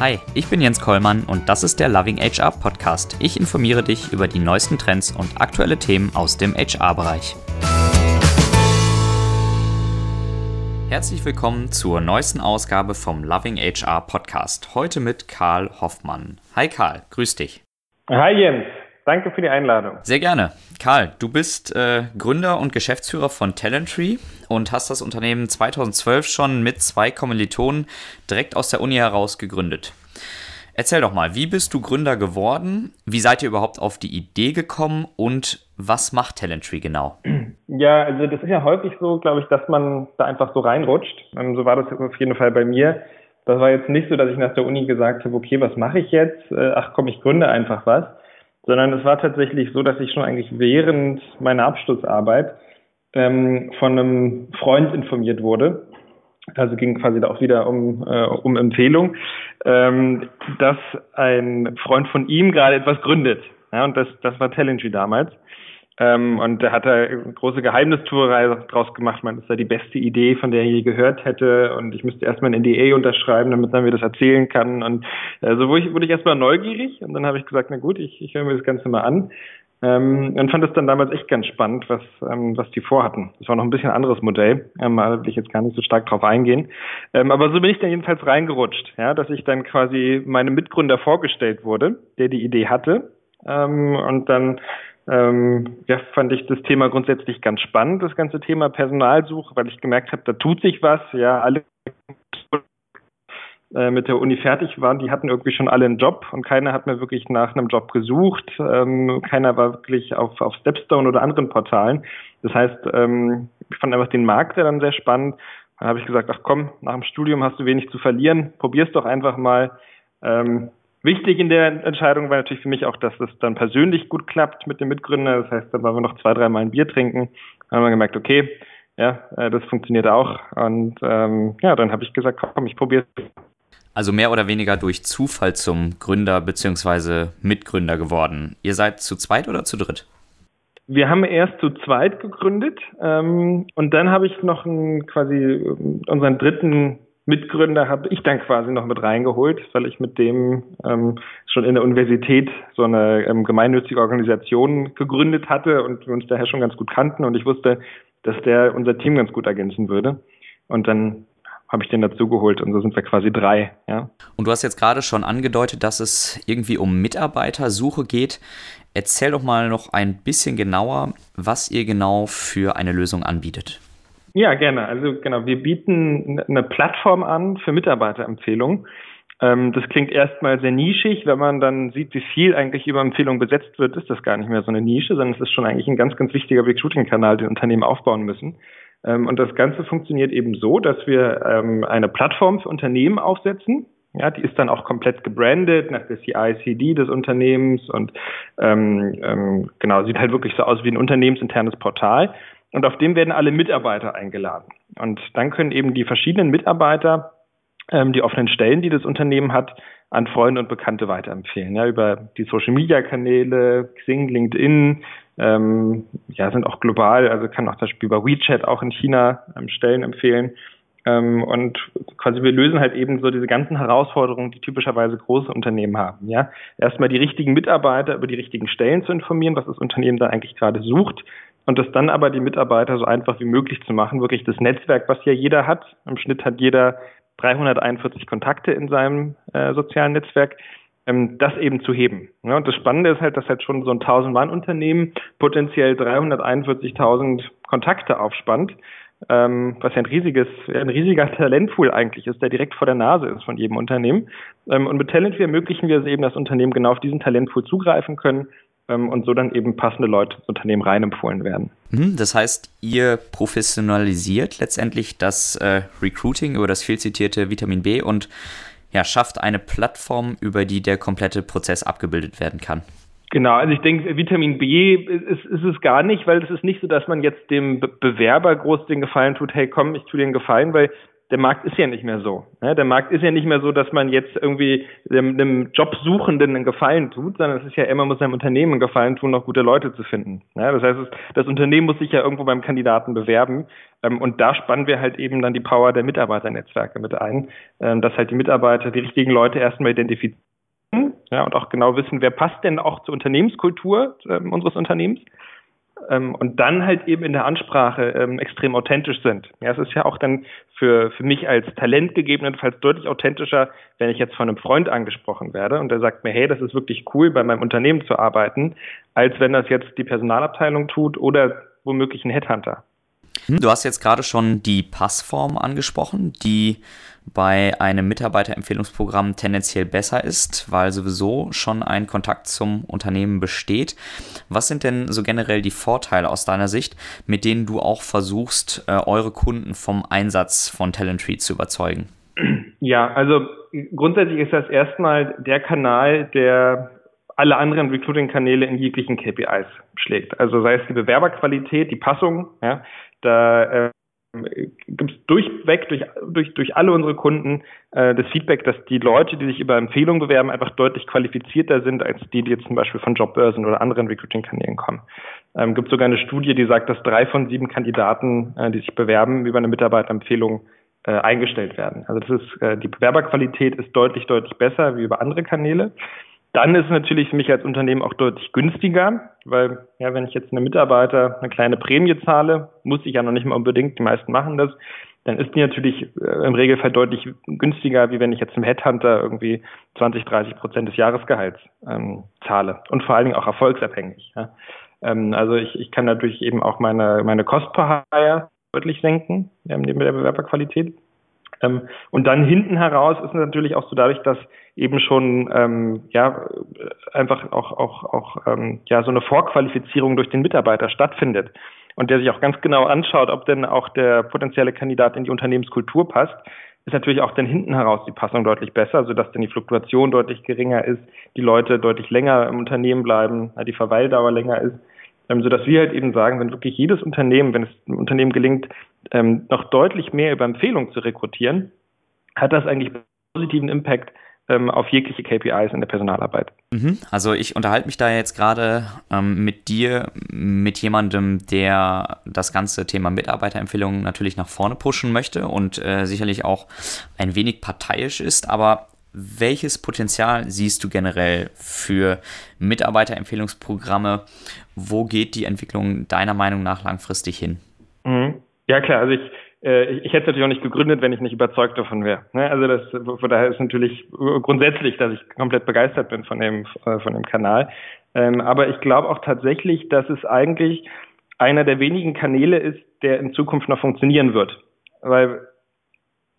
Hi, ich bin Jens Kollmann und das ist der Loving HR Podcast. Ich informiere dich über die neuesten Trends und aktuelle Themen aus dem HR-Bereich. Herzlich willkommen zur neuesten Ausgabe vom Loving HR Podcast. Heute mit Karl Hoffmann. Hi Karl, grüß dich. Hi Jens, danke für die Einladung. Sehr gerne. Karl, du bist äh, Gründer und Geschäftsführer von Talenttree und hast das Unternehmen 2012 schon mit zwei Kommilitonen direkt aus der Uni heraus gegründet. Erzähl doch mal, wie bist du Gründer geworden? Wie seid ihr überhaupt auf die Idee gekommen und was macht Talenttree genau? Ja, also das ist ja häufig so, glaube ich, dass man da einfach so reinrutscht. Ähm, so war das auf jeden Fall bei mir. Das war jetzt nicht so, dass ich nach der Uni gesagt habe, okay, was mache ich jetzt? Äh, ach komm, ich gründe einfach was. Sondern es war tatsächlich so, dass ich schon eigentlich während meiner Abschlussarbeit ähm, von einem Freund informiert wurde. Also ging quasi da auch wieder um, äh, um Empfehlung, ähm, dass ein Freund von ihm gerade etwas gründet. Ja, und das, das war Talengy damals. Ähm, und da hat er große Geheimnistuerei draus gemacht. Man, das sei die beste Idee, von der er je gehört hätte. Und ich müsste erstmal ein NDA unterschreiben, damit er mir das erzählen kann. Und äh, so wurde ich, wurde ich erstmal neugierig. Und dann habe ich gesagt, na gut, ich, ich höre mir das Ganze mal an. Ähm, und fand es dann damals echt ganz spannend, was, ähm, was die vorhatten. Das war noch ein bisschen anderes Modell, ähm, da will ich jetzt gar nicht so stark drauf eingehen. Ähm, aber so bin ich dann jedenfalls reingerutscht, ja, dass ich dann quasi meinem Mitgründer vorgestellt wurde, der die Idee hatte. Ähm, und dann ähm, ja, fand ich das Thema grundsätzlich ganz spannend, das ganze Thema Personalsuche, weil ich gemerkt habe, da tut sich was. Ja, alle äh, mit der Uni fertig waren, die hatten irgendwie schon alle einen Job und keiner hat mir wirklich nach einem Job gesucht. Ähm, keiner war wirklich auf, auf Stepstone oder anderen Portalen. Das heißt, ähm, ich fand einfach den Markt ja dann sehr spannend. Dann habe ich gesagt, ach komm, nach dem Studium hast du wenig zu verlieren, probier's doch einfach mal. Ähm, wichtig in der Entscheidung war natürlich für mich auch, dass es dann persönlich gut klappt mit dem Mitgründer. Das heißt, da waren wir noch zwei, dreimal ein Bier trinken. Dann haben wir gemerkt, okay, ja, äh, das funktioniert auch. Und ähm, ja, dann habe ich gesagt, komm, ich probiere es also mehr oder weniger durch Zufall zum Gründer bzw. Mitgründer geworden. Ihr seid zu zweit oder zu dritt? Wir haben erst zu zweit gegründet ähm, und dann habe ich noch einen, quasi ähm, unseren dritten Mitgründer habe ich dann quasi noch mit reingeholt, weil ich mit dem ähm, schon in der Universität so eine ähm, gemeinnützige Organisation gegründet hatte und wir uns daher schon ganz gut kannten und ich wusste, dass der unser Team ganz gut ergänzen würde. Und dann habe ich den dazugeholt und so sind wir quasi drei. Ja. Und du hast jetzt gerade schon angedeutet, dass es irgendwie um Mitarbeitersuche geht. Erzähl doch mal noch ein bisschen genauer, was ihr genau für eine Lösung anbietet. Ja, gerne. Also genau, wir bieten eine Plattform an für Mitarbeiterempfehlungen. Ähm, das klingt erstmal sehr nischig. Wenn man dann sieht, wie viel eigentlich über Empfehlungen besetzt wird, ist das gar nicht mehr so eine Nische, sondern es ist schon eigentlich ein ganz, ganz wichtiger Recruiting-Kanal, den Unternehmen aufbauen müssen. Ähm, und das Ganze funktioniert eben so, dass wir ähm, eine Plattform für Unternehmen aufsetzen. Ja, die ist dann auch komplett gebrandet nach der CICD des Unternehmens und ähm, ähm, genau, sieht halt wirklich so aus wie ein unternehmensinternes Portal. Und auf dem werden alle Mitarbeiter eingeladen. Und dann können eben die verschiedenen Mitarbeiter ähm, die offenen Stellen, die das Unternehmen hat, an Freunde und Bekannte weiterempfehlen. Ja, über die Social Media Kanäle, Xing, LinkedIn, ähm, ja, sind auch global, also kann auch zum Beispiel über WeChat auch in China ähm, Stellen empfehlen. Ähm, und quasi wir lösen halt eben so diese ganzen Herausforderungen, die typischerweise große Unternehmen haben. Ja, erstmal die richtigen Mitarbeiter über die richtigen Stellen zu informieren, was das Unternehmen da eigentlich gerade sucht. Und das dann aber die Mitarbeiter so einfach wie möglich zu machen, wirklich das Netzwerk, was ja jeder hat. Im Schnitt hat jeder 341 Kontakte in seinem äh, sozialen Netzwerk, ähm, das eben zu heben. Ja, und das Spannende ist halt, dass halt schon so ein 1000-Mann-Unternehmen potenziell 341.000 Kontakte aufspannt, ähm, was ja ein riesiges, ein riesiger Talentpool eigentlich ist, der direkt vor der Nase ist von jedem Unternehmen. Ähm, und mit Talentview ermöglichen wir es eben, dass Unternehmen genau auf diesen Talentpool zugreifen können und so dann eben passende Leute ins Unternehmen reinempfohlen werden. Mhm, das heißt, ihr professionalisiert letztendlich das äh, Recruiting über das viel zitierte Vitamin B und ja, schafft eine Plattform, über die der komplette Prozess abgebildet werden kann. Genau, also ich denke, Vitamin B ist, ist es gar nicht, weil es ist nicht so, dass man jetzt dem Bewerber groß den Gefallen tut, hey komm, ich tue dir einen Gefallen, weil der Markt ist ja nicht mehr so. Ne? Der Markt ist ja nicht mehr so, dass man jetzt irgendwie dem, dem Jobsuchenden einen Gefallen tut, sondern es ist ja immer, muss einem Unternehmen einen Gefallen tun, noch gute Leute zu finden. Ne? Das heißt, das Unternehmen muss sich ja irgendwo beim Kandidaten bewerben. Ähm, und da spannen wir halt eben dann die Power der Mitarbeiternetzwerke mit ein, ähm, dass halt die Mitarbeiter die richtigen Leute erstmal identifizieren ja, und auch genau wissen, wer passt denn auch zur Unternehmenskultur ähm, unseres Unternehmens und dann halt eben in der Ansprache ähm, extrem authentisch sind. Ja, es ist ja auch dann für, für mich als Talent gegebenenfalls deutlich authentischer, wenn ich jetzt von einem Freund angesprochen werde und der sagt mir, hey, das ist wirklich cool, bei meinem Unternehmen zu arbeiten, als wenn das jetzt die Personalabteilung tut oder womöglich ein Headhunter. Du hast jetzt gerade schon die Passform angesprochen, die bei einem Mitarbeiterempfehlungsprogramm tendenziell besser ist, weil sowieso schon ein Kontakt zum Unternehmen besteht. Was sind denn so generell die Vorteile aus deiner Sicht, mit denen du auch versuchst, äh, eure Kunden vom Einsatz von Talentry zu überzeugen? Ja, also grundsätzlich ist das erstmal der Kanal, der alle anderen Recruiting-Kanäle in jeglichen KPIs schlägt. Also sei es die Bewerberqualität, die Passung, ja, da äh, gibt es durchweg durch, durch, durch alle unsere Kunden äh, das Feedback, dass die Leute, die sich über Empfehlungen bewerben, einfach deutlich qualifizierter sind als die, die jetzt zum Beispiel von Jobbörsen oder anderen Recruiting-Kanälen kommen. Ähm, gibt sogar eine Studie, die sagt, dass drei von sieben Kandidaten, äh, die sich bewerben, über eine Mitarbeiterempfehlung äh, eingestellt werden. Also das ist äh, die Bewerberqualität ist deutlich, deutlich besser wie über andere Kanäle. Dann ist es natürlich für mich als Unternehmen auch deutlich günstiger, weil ja, wenn ich jetzt einem Mitarbeiter eine kleine Prämie zahle, muss ich ja noch nicht mal unbedingt, die meisten machen das, dann ist die natürlich äh, im Regelfall deutlich günstiger, wie wenn ich jetzt einem Headhunter irgendwie 20, 30 Prozent des Jahresgehalts ähm, zahle und vor allen Dingen auch erfolgsabhängig. Ja. Ähm, also ich, ich kann natürlich eben auch meine, meine Cost per Hire deutlich senken, ähm, neben der Bewerberqualität. Ähm, und dann hinten heraus ist natürlich auch so dadurch, dass eben schon ähm, ja einfach auch auch auch ähm, ja so eine Vorqualifizierung durch den Mitarbeiter stattfindet und der sich auch ganz genau anschaut, ob denn auch der potenzielle Kandidat in die Unternehmenskultur passt, ist natürlich auch dann hinten heraus die Passung deutlich besser, sodass dann die Fluktuation deutlich geringer ist, die Leute deutlich länger im Unternehmen bleiben, die Verweildauer länger ist, ähm, sodass wir halt eben sagen, wenn wirklich jedes Unternehmen, wenn es einem Unternehmen gelingt, ähm, noch deutlich mehr über Empfehlungen zu rekrutieren, hat das eigentlich positiven Impact ähm, auf jegliche KPIs in der Personalarbeit. Mhm. Also ich unterhalte mich da jetzt gerade ähm, mit dir, mit jemandem, der das ganze Thema Mitarbeiterempfehlungen natürlich nach vorne pushen möchte und äh, sicherlich auch ein wenig parteiisch ist, aber welches Potenzial siehst du generell für Mitarbeiterempfehlungsprogramme? Wo geht die Entwicklung deiner Meinung nach langfristig hin? Mhm. Ja klar, also ich ich, ich hätte es natürlich auch nicht gegründet, wenn ich nicht überzeugt davon wäre. Ne? Also das, von daher ist natürlich grundsätzlich, dass ich komplett begeistert bin von dem, äh, von dem Kanal. Ähm, aber ich glaube auch tatsächlich, dass es eigentlich einer der wenigen Kanäle ist, der in Zukunft noch funktionieren wird. Weil,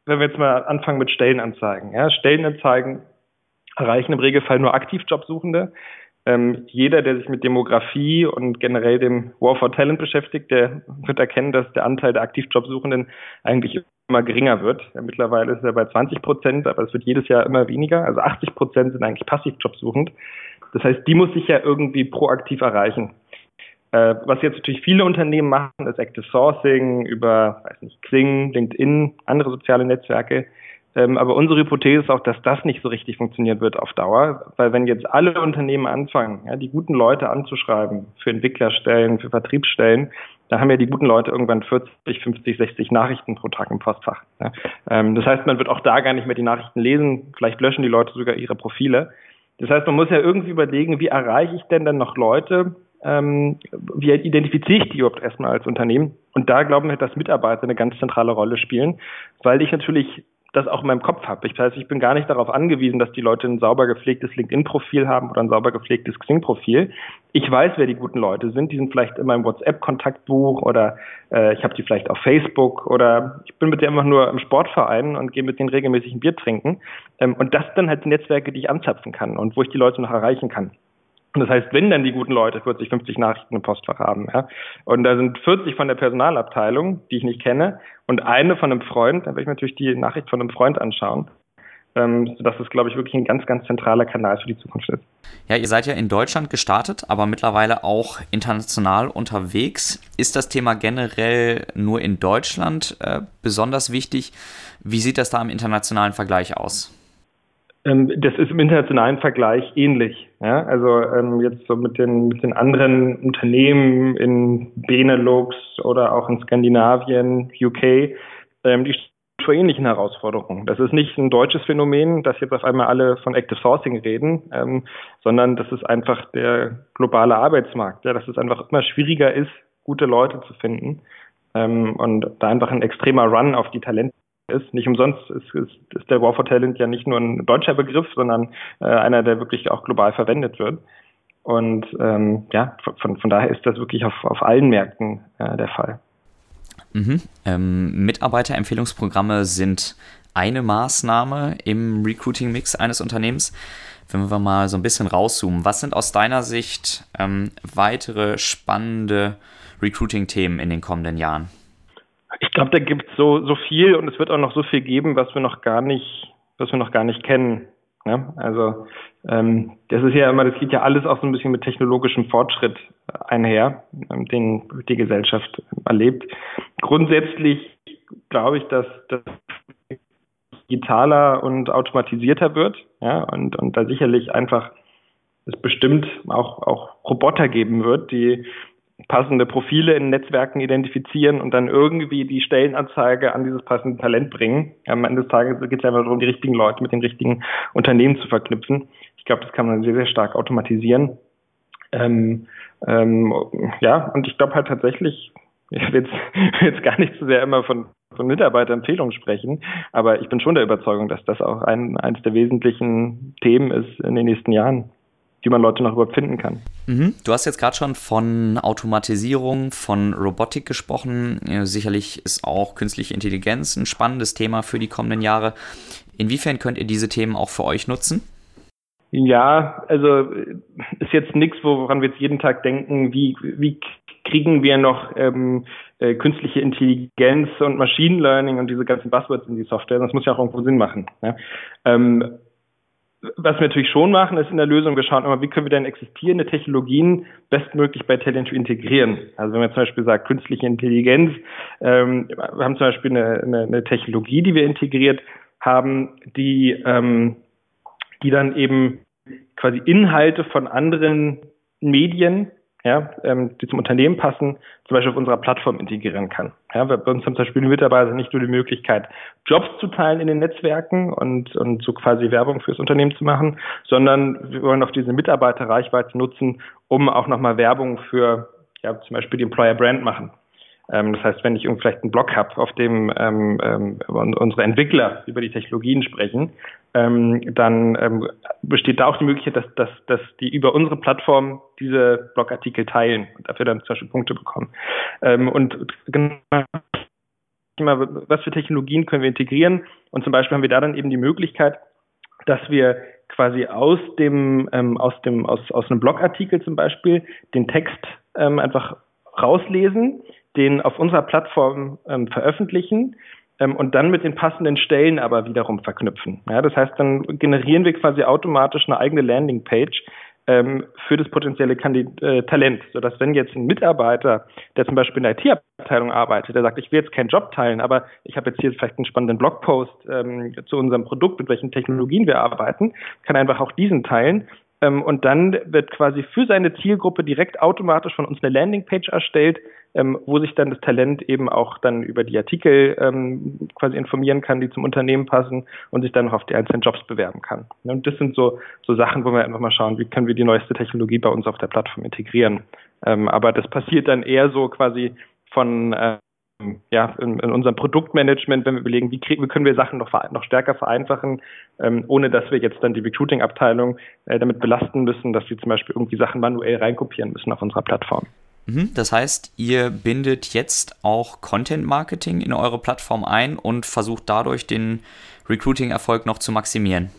wenn wir jetzt mal anfangen mit Stellenanzeigen, ja, Stellenanzeigen erreichen im Regelfall nur Aktivjobsuchende. Ähm, jeder, der sich mit Demografie und generell dem War for Talent beschäftigt, der wird erkennen, dass der Anteil der Aktivjobsuchenden eigentlich immer geringer wird. Ja, mittlerweile ist er bei 20 Prozent, aber es wird jedes Jahr immer weniger. Also 80 Prozent sind eigentlich passivjobsuchend. Das heißt, die muss sich ja irgendwie proaktiv erreichen. Äh, was jetzt natürlich viele Unternehmen machen, ist Active Sourcing über, weiß nicht, Xing, LinkedIn, andere soziale Netzwerke. Ähm, aber unsere Hypothese ist auch, dass das nicht so richtig funktionieren wird auf Dauer, weil wenn jetzt alle Unternehmen anfangen, ja, die guten Leute anzuschreiben für Entwicklerstellen, für Vertriebsstellen, da haben ja die guten Leute irgendwann 40, 50, 60 Nachrichten pro Tag im Postfach. Ja. Ähm, das heißt, man wird auch da gar nicht mehr die Nachrichten lesen, vielleicht löschen die Leute sogar ihre Profile. Das heißt, man muss ja irgendwie überlegen, wie erreiche ich denn dann noch Leute, ähm, wie identifiziere ich die überhaupt erstmal als Unternehmen? Und da glauben wir, dass Mitarbeiter eine ganz zentrale Rolle spielen, weil ich natürlich das auch in meinem Kopf habe. Ich weiß, ich bin gar nicht darauf angewiesen, dass die Leute ein sauber gepflegtes LinkedIn-Profil haben oder ein sauber gepflegtes Xing-Profil. Ich weiß, wer die guten Leute sind. Die sind vielleicht in meinem WhatsApp-Kontaktbuch oder äh, ich habe die vielleicht auf Facebook oder ich bin mit denen einfach nur im Sportverein und gehe mit denen regelmäßig ein Bier trinken. Ähm, und das sind dann halt die Netzwerke, die ich anzapfen kann und wo ich die Leute noch erreichen kann. Und das heißt, wenn dann die guten Leute 40, 50 Nachrichten im Postfach haben, ja, und da sind 40 von der Personalabteilung, die ich nicht kenne, und eine von einem Freund, dann werde ich natürlich die Nachricht von einem Freund anschauen, ähm, sodass es, glaube ich, wirklich ein ganz, ganz zentraler Kanal für die Zukunft ist. Ja, ihr seid ja in Deutschland gestartet, aber mittlerweile auch international unterwegs. Ist das Thema generell nur in Deutschland äh, besonders wichtig? Wie sieht das da im internationalen Vergleich aus? Ähm, das ist im internationalen Vergleich ähnlich. Ja? Also ähm, jetzt so mit den, mit den anderen Unternehmen in Benelux oder auch in Skandinavien, UK, ähm, die vor ähnlichen Herausforderungen. Das ist nicht ein deutsches Phänomen, dass jetzt auf einmal alle von Active Sourcing reden, ähm, sondern das ist einfach der globale Arbeitsmarkt, ja, dass es einfach immer schwieriger ist, gute Leute zu finden ähm, und da einfach ein extremer Run auf die Talente ist. Nicht umsonst ist, ist, ist der War for Talent ja nicht nur ein deutscher Begriff, sondern äh, einer, der wirklich auch global verwendet wird. Und ähm, ja, von, von daher ist das wirklich auf, auf allen Märkten äh, der Fall. Mhm. Ähm, Mitarbeiterempfehlungsprogramme sind eine Maßnahme im Recruiting-Mix eines Unternehmens. Wenn wir mal so ein bisschen rauszoomen, was sind aus deiner Sicht ähm, weitere spannende Recruiting-Themen in den kommenden Jahren? Ich glaube, da gibt es so, so viel und es wird auch noch so viel geben, was wir noch gar nicht, was wir noch gar nicht kennen. Ne? Also ähm, das ist ja immer, das geht ja alles auch so ein bisschen mit technologischem Fortschritt einher, ähm, den die Gesellschaft erlebt. Grundsätzlich glaube ich, dass das digitaler und automatisierter wird, ja, und, und da sicherlich einfach es bestimmt auch, auch Roboter geben wird, die passende Profile in Netzwerken identifizieren und dann irgendwie die Stellenanzeige an dieses passende Talent bringen. Am Ende des Tages geht es einfach darum, die richtigen Leute mit den richtigen Unternehmen zu verknüpfen. Ich glaube, das kann man sehr, sehr stark automatisieren. Ähm, ähm, ja, und ich glaube halt tatsächlich, ich will jetzt, jetzt gar nicht so sehr immer von, von Mitarbeiterempfehlungen sprechen, aber ich bin schon der Überzeugung, dass das auch ein, eines der wesentlichen Themen ist in den nächsten Jahren wie man Leute noch überhaupt finden kann. Mhm. Du hast jetzt gerade schon von Automatisierung, von Robotik gesprochen. Sicherlich ist auch künstliche Intelligenz ein spannendes Thema für die kommenden Jahre. Inwiefern könnt ihr diese Themen auch für euch nutzen? Ja, also ist jetzt nichts, woran wir jetzt jeden Tag denken, wie, wie kriegen wir noch ähm, äh, künstliche Intelligenz und Machine Learning und diese ganzen Buzzwords in die Software. Das muss ja auch irgendwo Sinn machen. Ja? Ähm, was wir natürlich schon machen, ist in der Lösung, wir schauen immer, wie können wir denn existierende Technologien bestmöglich bei Talent integrieren. Also wenn man zum Beispiel sagt, künstliche Intelligenz, ähm, wir haben zum Beispiel eine, eine, eine Technologie, die wir integriert haben, die, ähm, die dann eben quasi Inhalte von anderen Medien ja, ähm, die zum Unternehmen passen, zum Beispiel auf unserer Plattform integrieren kann. Ja, bei uns haben zum Beispiel die Mitarbeiter nicht nur die Möglichkeit, Jobs zu teilen in den Netzwerken und, und so quasi Werbung fürs Unternehmen zu machen, sondern wir wollen auch diese Mitarbeiterreichweite nutzen, um auch nochmal Werbung für ja, zum Beispiel die Employer Brand machen. Ähm, das heißt, wenn ich vielleicht einen Blog habe, auf dem ähm, ähm, unsere Entwickler über die Technologien sprechen, ähm, dann ähm, besteht da auch die Möglichkeit, dass, dass, dass die über unsere Plattform diese Blogartikel teilen und dafür dann zum Beispiel Punkte bekommen. Ähm, und genau was für Technologien können wir integrieren? Und zum Beispiel haben wir da dann eben die Möglichkeit, dass wir quasi aus dem, ähm, aus dem, aus, aus einem Blogartikel zum Beispiel den Text ähm, einfach rauslesen den auf unserer Plattform ähm, veröffentlichen ähm, und dann mit den passenden Stellen aber wiederum verknüpfen. Ja, das heißt, dann generieren wir quasi automatisch eine eigene Landingpage ähm, für das potenzielle Kandid äh, Talent, sodass wenn jetzt ein Mitarbeiter, der zum Beispiel in der IT-Abteilung arbeitet, der sagt, ich will jetzt keinen Job teilen, aber ich habe jetzt hier vielleicht einen spannenden Blogpost ähm, zu unserem Produkt, mit welchen Technologien wir arbeiten, kann einfach auch diesen teilen ähm, und dann wird quasi für seine Zielgruppe direkt automatisch von uns eine Landingpage erstellt, ähm, wo sich dann das Talent eben auch dann über die Artikel ähm, quasi informieren kann, die zum Unternehmen passen und sich dann noch auf die einzelnen Jobs bewerben kann. Und das sind so, so Sachen, wo wir einfach mal schauen, wie können wir die neueste Technologie bei uns auf der Plattform integrieren. Ähm, aber das passiert dann eher so quasi von äh, ja, in, in, unserem Produktmanagement, wenn wir überlegen, wie, kriegen, wie können wir Sachen noch, noch stärker vereinfachen, ähm, ohne dass wir jetzt dann die Recruiting-Abteilung äh, damit belasten müssen, dass sie zum Beispiel irgendwie Sachen manuell reinkopieren müssen auf unserer Plattform. Mhm, das heißt, ihr bindet jetzt auch Content Marketing in eure Plattform ein und versucht dadurch den Recruiting-Erfolg noch zu maximieren.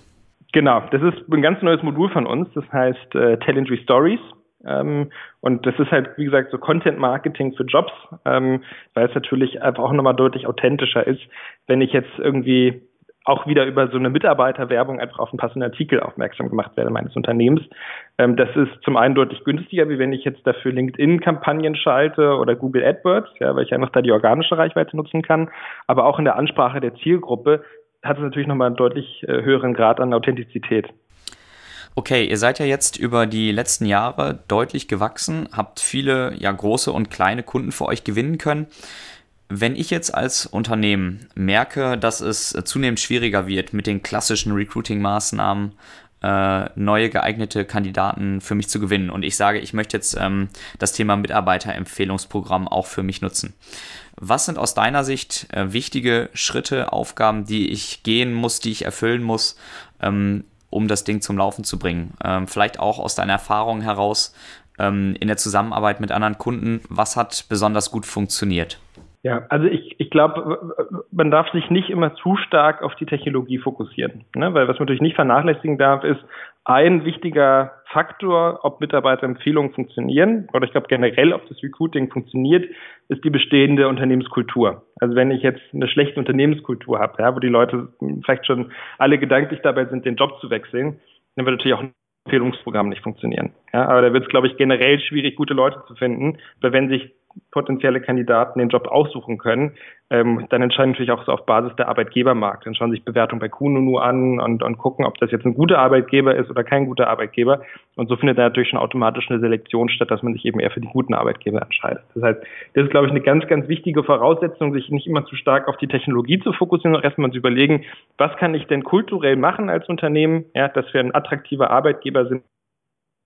Genau, das ist ein ganz neues Modul von uns, das heißt äh, Talentry Stories. Ähm, und das ist halt, wie gesagt, so Content Marketing für Jobs, ähm, weil es natürlich einfach auch nochmal deutlich authentischer ist, wenn ich jetzt irgendwie auch wieder über so eine Mitarbeiterwerbung einfach auf einen passenden Artikel aufmerksam gemacht werde meines Unternehmens. Ähm, das ist zum einen deutlich günstiger, wie wenn ich jetzt dafür LinkedIn-Kampagnen schalte oder Google AdWords, ja, weil ich einfach da die organische Reichweite nutzen kann. Aber auch in der Ansprache der Zielgruppe hat es natürlich nochmal einen deutlich äh, höheren Grad an Authentizität. Okay, ihr seid ja jetzt über die letzten Jahre deutlich gewachsen, habt viele ja große und kleine Kunden für euch gewinnen können. Wenn ich jetzt als Unternehmen merke, dass es zunehmend schwieriger wird mit den klassischen Recruiting-Maßnahmen, äh, neue geeignete Kandidaten für mich zu gewinnen und ich sage, ich möchte jetzt ähm, das Thema Mitarbeiterempfehlungsprogramm auch für mich nutzen. Was sind aus deiner Sicht äh, wichtige Schritte, Aufgaben, die ich gehen muss, die ich erfüllen muss, ähm, um das Ding zum Laufen zu bringen? Ähm, vielleicht auch aus deiner Erfahrung heraus ähm, in der Zusammenarbeit mit anderen Kunden, was hat besonders gut funktioniert? Ja, also ich, ich glaube, man darf sich nicht immer zu stark auf die Technologie fokussieren. Ne? Weil was man natürlich nicht vernachlässigen darf, ist ein wichtiger Faktor, ob Mitarbeiterempfehlungen funktionieren oder ich glaube generell, ob das Recruiting funktioniert, ist die bestehende Unternehmenskultur. Also wenn ich jetzt eine schlechte Unternehmenskultur habe, ja, wo die Leute vielleicht schon alle gedanklich dabei sind, den Job zu wechseln, dann wird natürlich auch ein Empfehlungsprogramm nicht funktionieren. Ja, aber da wird es, glaube ich, generell schwierig, gute Leute zu finden, weil wenn sich potenzielle Kandidaten den Job aussuchen können, ähm, dann entscheiden natürlich auch so auf Basis der Arbeitgebermarkt. Dann schauen sich Bewertungen bei Kununu an und, und gucken, ob das jetzt ein guter Arbeitgeber ist oder kein guter Arbeitgeber. Und so findet da natürlich schon automatisch eine Selektion statt, dass man sich eben eher für die guten Arbeitgeber entscheidet. Das heißt, das ist, glaube ich, eine ganz, ganz wichtige Voraussetzung, sich nicht immer zu stark auf die Technologie zu fokussieren, sondern erstmal zu überlegen, was kann ich denn kulturell machen als Unternehmen, ja, dass wir ein attraktiver Arbeitgeber sind,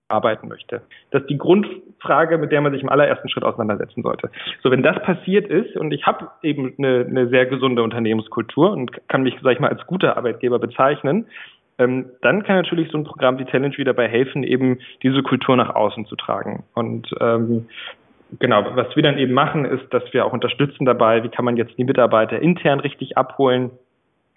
arbeiten möchte. Das ist die Grundfrage, mit der man sich im allerersten Schritt auseinandersetzen sollte. So, wenn das passiert ist und ich habe eben eine, eine sehr gesunde Unternehmenskultur und kann mich, sag ich mal, als guter Arbeitgeber bezeichnen, ähm, dann kann natürlich so ein Programm wie Challenge wieder dabei helfen, eben diese Kultur nach außen zu tragen. Und ähm, genau, was wir dann eben machen, ist, dass wir auch unterstützen dabei, wie kann man jetzt die Mitarbeiter intern richtig abholen.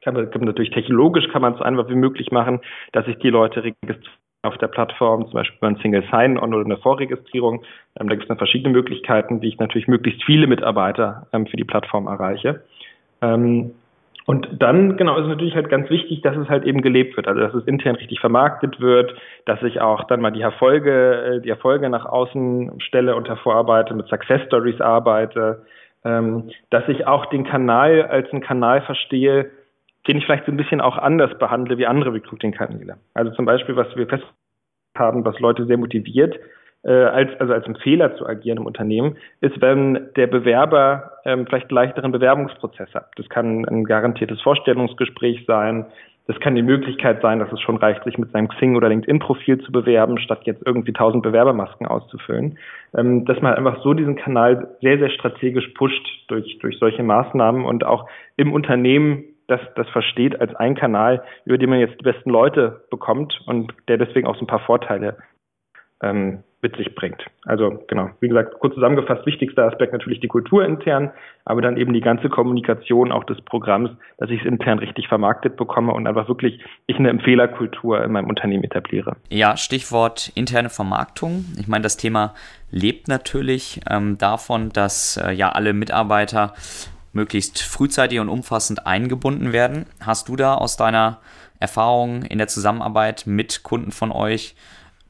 Kann man, natürlich technologisch kann man es einfach wie möglich machen, dass sich die Leute registrieren auf der Plattform, zum Beispiel über ein Single Sign-On oder eine Vorregistrierung. Ähm, da gibt es dann verschiedene Möglichkeiten, wie ich natürlich möglichst viele Mitarbeiter ähm, für die Plattform erreiche. Ähm, und dann, genau, ist natürlich halt ganz wichtig, dass es halt eben gelebt wird, also dass es intern richtig vermarktet wird, dass ich auch dann mal die Erfolge, äh, die Erfolge nach außen stelle und hervorarbeite, mit Success Stories arbeite, ähm, dass ich auch den Kanal als einen Kanal verstehe, den ich vielleicht so ein bisschen auch anders behandle wie andere Recruiting-Kanäle. Also zum Beispiel, was wir fest haben, was Leute sehr motiviert, äh, als, also als Empfehler zu agieren im Unternehmen, ist, wenn der Bewerber ähm, vielleicht einen leichteren Bewerbungsprozess hat. Das kann ein garantiertes Vorstellungsgespräch sein. Das kann die Möglichkeit sein, dass es schon reicht, sich mit seinem Xing- oder LinkedIn-Profil zu bewerben, statt jetzt irgendwie tausend Bewerbermasken auszufüllen. Ähm, dass man einfach so diesen Kanal sehr, sehr strategisch pusht durch, durch solche Maßnahmen und auch im Unternehmen das, das versteht als ein Kanal, über den man jetzt die besten Leute bekommt und der deswegen auch so ein paar Vorteile ähm, mit sich bringt. Also genau, wie gesagt, kurz zusammengefasst, wichtigster Aspekt natürlich die Kultur intern, aber dann eben die ganze Kommunikation auch des Programms, dass ich es intern richtig vermarktet bekomme und einfach wirklich ich eine Empfehlerkultur in meinem Unternehmen etabliere. Ja, Stichwort interne Vermarktung. Ich meine, das Thema lebt natürlich ähm, davon, dass äh, ja alle Mitarbeiter möglichst frühzeitig und umfassend eingebunden werden. Hast du da aus deiner Erfahrung in der Zusammenarbeit mit Kunden von euch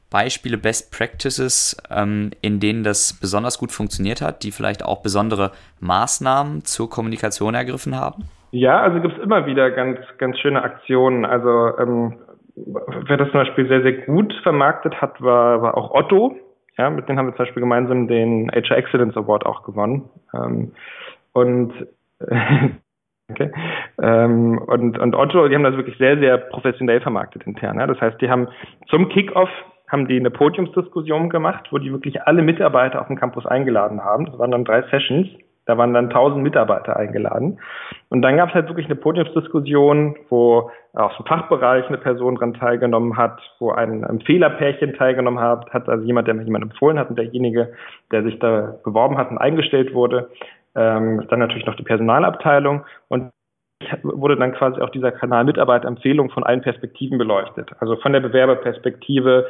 Beispiele, Best Practices, ähm, in denen das besonders gut funktioniert hat, die vielleicht auch besondere Maßnahmen zur Kommunikation ergriffen haben? Ja, also gibt es immer wieder ganz, ganz schöne Aktionen. Also ähm, wer das zum Beispiel sehr, sehr gut vermarktet hat, war, war auch Otto. Ja, mit denen haben wir zum Beispiel gemeinsam den HR Excellence Award auch gewonnen. Ähm, und Okay. Ähm, und, und Otto, die haben das wirklich sehr, sehr professionell vermarktet intern. Ja? Das heißt, die haben zum Kickoff haben die eine Podiumsdiskussion gemacht, wo die wirklich alle Mitarbeiter auf dem Campus eingeladen haben. Das waren dann drei Sessions. Da waren dann tausend Mitarbeiter eingeladen. Und dann gab es halt wirklich eine Podiumsdiskussion, wo aus dem Fachbereich eine Person dran teilgenommen hat, wo ein, ein Fehlerpärchen teilgenommen hat, hat also jemand, der mir jemand empfohlen hat und derjenige, der sich da beworben hat und eingestellt wurde ähm, dann natürlich noch die Personalabteilung und wurde dann quasi auch dieser Kanal Mitarbeiterempfehlung von allen Perspektiven beleuchtet. Also von der Bewerberperspektive,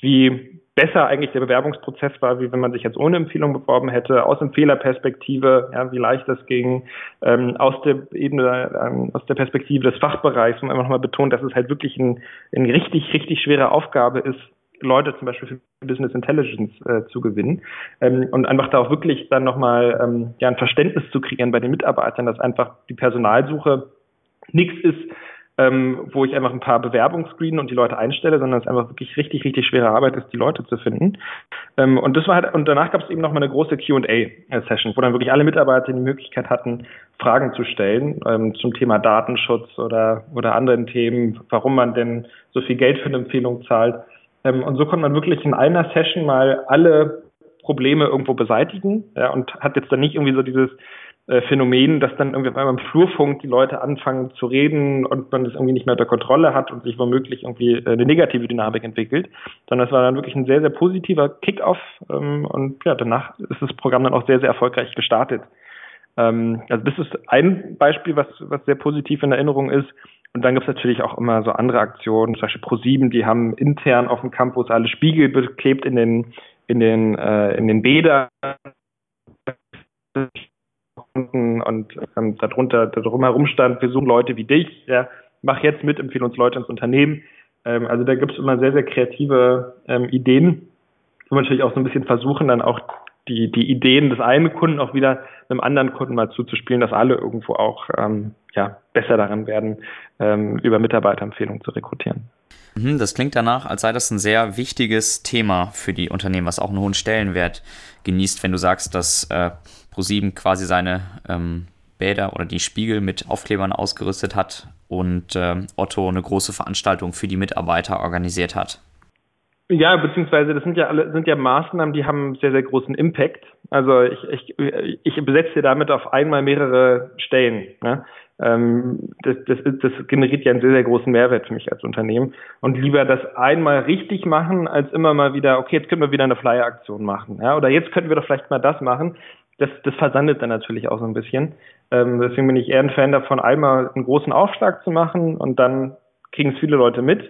wie besser eigentlich der Bewerbungsprozess war, wie wenn man sich jetzt ohne Empfehlung beworben hätte, aus Empfehlerperspektive, ja, wie leicht das ging, ähm, aus der Ebene, ähm, aus der Perspektive des Fachbereichs, um einfach nochmal betont, dass es halt wirklich ein, eine richtig, richtig schwere Aufgabe ist, Leute zum Beispiel für Business Intelligence äh, zu gewinnen ähm, und einfach da auch wirklich dann nochmal ähm, ja, ein Verständnis zu kriegen bei den Mitarbeitern, dass einfach die Personalsuche nichts ist, ähm, wo ich einfach ein paar Bewerbungen screene und die Leute einstelle, sondern es einfach wirklich richtig, richtig schwere Arbeit ist, die Leute zu finden. Ähm, und das war halt, und danach gab es eben noch mal eine große QA-Session, wo dann wirklich alle Mitarbeiter die Möglichkeit hatten, Fragen zu stellen ähm, zum Thema Datenschutz oder, oder anderen Themen, warum man denn so viel Geld für eine Empfehlung zahlt. Ähm, und so konnte man wirklich in einer Session mal alle Probleme irgendwo beseitigen ja, und hat jetzt dann nicht irgendwie so dieses äh, Phänomen, dass dann irgendwie beim Flurfunk die Leute anfangen zu reden und man das irgendwie nicht mehr unter Kontrolle hat und sich womöglich irgendwie äh, eine negative Dynamik entwickelt, sondern es war dann wirklich ein sehr, sehr positiver Kickoff ähm, und ja, danach ist das Programm dann auch sehr, sehr erfolgreich gestartet. Ähm, also das ist ein Beispiel, was, was sehr positiv in Erinnerung ist. Und dann gibt es natürlich auch immer so andere Aktionen, zum Beispiel Pro7, die haben intern auf dem Campus alle Spiegel beklebt in den, in den, äh, in den Bädern und ähm, darunter, darum herum stand, wir suchen Leute wie dich, ja, mach jetzt mit, empfehle uns Leute ins Unternehmen. Ähm, also da gibt es immer sehr, sehr kreative ähm, Ideen, wo wir natürlich auch so ein bisschen versuchen, dann auch die, die Ideen des einen Kunden auch wieder einem anderen Kunden mal zuzuspielen, dass alle irgendwo auch ähm, ja, besser daran werden, ähm, über Mitarbeiterempfehlungen zu rekrutieren. Mhm, das klingt danach, als sei das ein sehr wichtiges Thema für die Unternehmen, was auch einen hohen Stellenwert genießt, wenn du sagst, dass äh, ProSieben quasi seine ähm, Bäder oder die Spiegel mit Aufklebern ausgerüstet hat und äh, Otto eine große Veranstaltung für die Mitarbeiter organisiert hat. Ja, beziehungsweise das sind ja alle sind ja Maßnahmen, die haben sehr, sehr großen Impact. Also ich, ich, ich besetze damit auf einmal mehrere Stellen. Ne? Ähm, das, das, das generiert ja einen sehr, sehr großen Mehrwert für mich als Unternehmen. Und lieber das einmal richtig machen, als immer mal wieder, okay, jetzt können wir wieder eine Flyer-Aktion machen. Ja? Oder jetzt könnten wir doch vielleicht mal das machen das, das versandet dann natürlich auch so ein bisschen. Ähm, deswegen bin ich eher ein Fan davon, einmal einen großen Aufschlag zu machen und dann kriegen es viele Leute mit.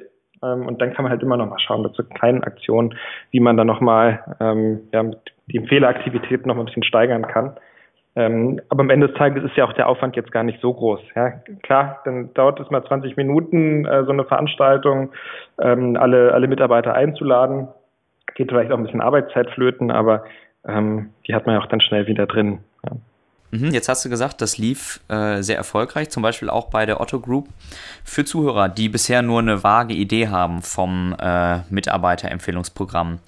Ähm, und dann kann man halt immer noch mal schauen mit so kleinen Aktionen, wie man dann noch mal ähm, ja, die Empfehleraktivitäten noch ein bisschen steigern kann. Ähm, aber am Ende des Tages ist ja auch der Aufwand jetzt gar nicht so groß. Ja, klar, dann dauert es mal 20 Minuten, äh, so eine Veranstaltung, ähm, alle, alle Mitarbeiter einzuladen. Geht vielleicht auch ein bisschen Arbeitszeit flöten, aber ähm, die hat man ja auch dann schnell wieder drin. Ja. Mhm, jetzt hast du gesagt, das lief äh, sehr erfolgreich, zum Beispiel auch bei der Otto Group. Für Zuhörer, die bisher nur eine vage Idee haben vom äh, Mitarbeiterempfehlungsprogramm,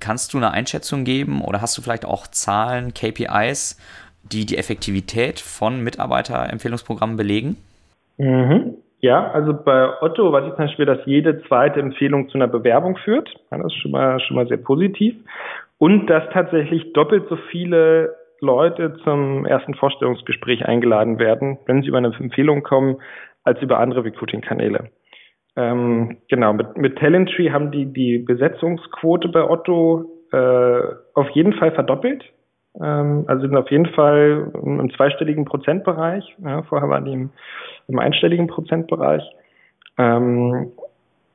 kannst du eine Einschätzung geben oder hast du vielleicht auch Zahlen, KPIs, die die Effektivität von Mitarbeiterempfehlungsprogrammen belegen? Mhm. Ja, also bei Otto weiß ich zum Beispiel, dass jede zweite Empfehlung zu einer Bewerbung führt. das ist schon mal, schon mal sehr positiv und dass tatsächlich doppelt so viele Leute zum ersten Vorstellungsgespräch eingeladen werden, wenn sie über eine Empfehlung kommen, als über andere Recruiting-Kanäle. Ähm, genau, mit, mit Talenttree haben die die Besetzungsquote bei Otto äh, auf jeden Fall verdoppelt. Ähm, also sind auf jeden Fall im, zweistelligen Prozentbereich. Ja, vorher waren die im, im einstelligen Prozentbereich. Ähm,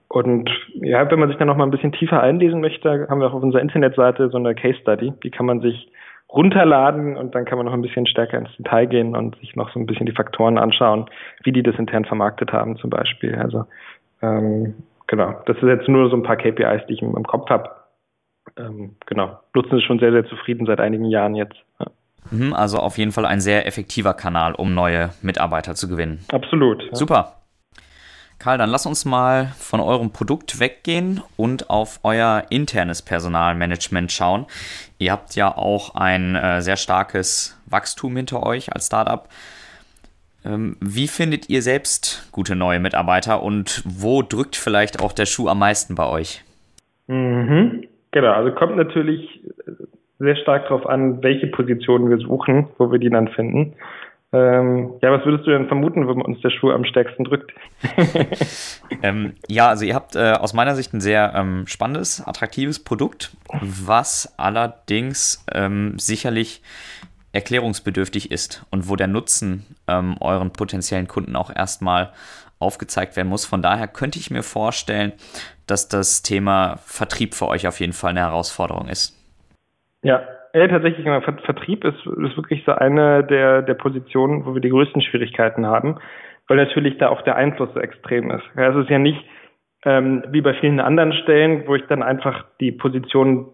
und ja, wenn man sich dann noch mal ein bisschen tiefer einlesen möchte, haben wir auch auf unserer Internetseite so eine Case Study. Die kann man sich runterladen und dann kann man noch ein bisschen stärker ins Detail gehen und sich noch so ein bisschen die Faktoren anschauen, wie die das intern vermarktet haben zum Beispiel. Also ähm, genau, das ist jetzt nur so ein paar KPIs, die ich im Kopf habe. Ähm, genau, nutzen sie schon sehr, sehr zufrieden seit einigen Jahren jetzt. Ja. Mhm, also auf jeden Fall ein sehr effektiver Kanal, um neue Mitarbeiter zu gewinnen. Absolut. Ja. Super. Karl, dann lass uns mal von eurem Produkt weggehen und auf euer internes Personalmanagement schauen. Ihr habt ja auch ein äh, sehr starkes Wachstum hinter euch als Startup. Ähm, wie findet ihr selbst gute neue Mitarbeiter und wo drückt vielleicht auch der Schuh am meisten bei euch? Mhm. Genau, also kommt natürlich sehr stark darauf an, welche Positionen wir suchen, wo wir die dann finden. Ähm, ja, was würdest du denn vermuten, wenn uns der Schuh am stärksten drückt? ähm, ja, also ihr habt äh, aus meiner Sicht ein sehr ähm, spannendes, attraktives Produkt, was allerdings ähm, sicherlich erklärungsbedürftig ist und wo der Nutzen ähm, euren potenziellen Kunden auch erstmal aufgezeigt werden muss. Von daher könnte ich mir vorstellen, dass das Thema Vertrieb für euch auf jeden Fall eine Herausforderung ist. Ja, ja, tatsächlich, genau. Vertrieb ist, ist wirklich so eine der, der Positionen, wo wir die größten Schwierigkeiten haben, weil natürlich da auch der Einfluss so extrem ist. Ja, es ist ja nicht ähm, wie bei vielen anderen Stellen, wo ich dann einfach die Position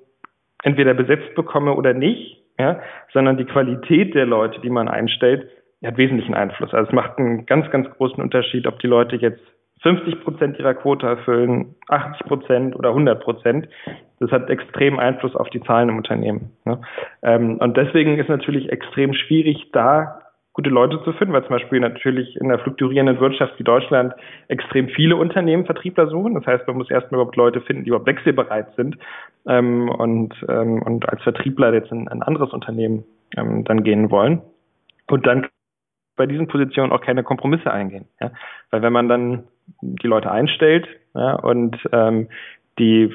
entweder besetzt bekomme oder nicht, ja, sondern die Qualität der Leute, die man einstellt, hat wesentlichen Einfluss. Also es macht einen ganz, ganz großen Unterschied, ob die Leute jetzt 50 Prozent ihrer Quote erfüllen, 80 Prozent oder 100 Prozent. Das hat extrem Einfluss auf die Zahlen im Unternehmen. Ne? Ähm, und deswegen ist natürlich extrem schwierig, da gute Leute zu finden, weil zum Beispiel natürlich in einer fluktuierenden Wirtschaft wie Deutschland extrem viele Unternehmen Vertriebler suchen. Das heißt, man muss erstmal überhaupt Leute finden, die überhaupt wechselbereit sind ähm, und, ähm, und als Vertriebler jetzt in ein anderes Unternehmen dann gehen wollen. Und dann bei diesen Positionen auch keine Kompromisse eingehen. Ja? Weil wenn man dann die Leute einstellt ja, und ähm, die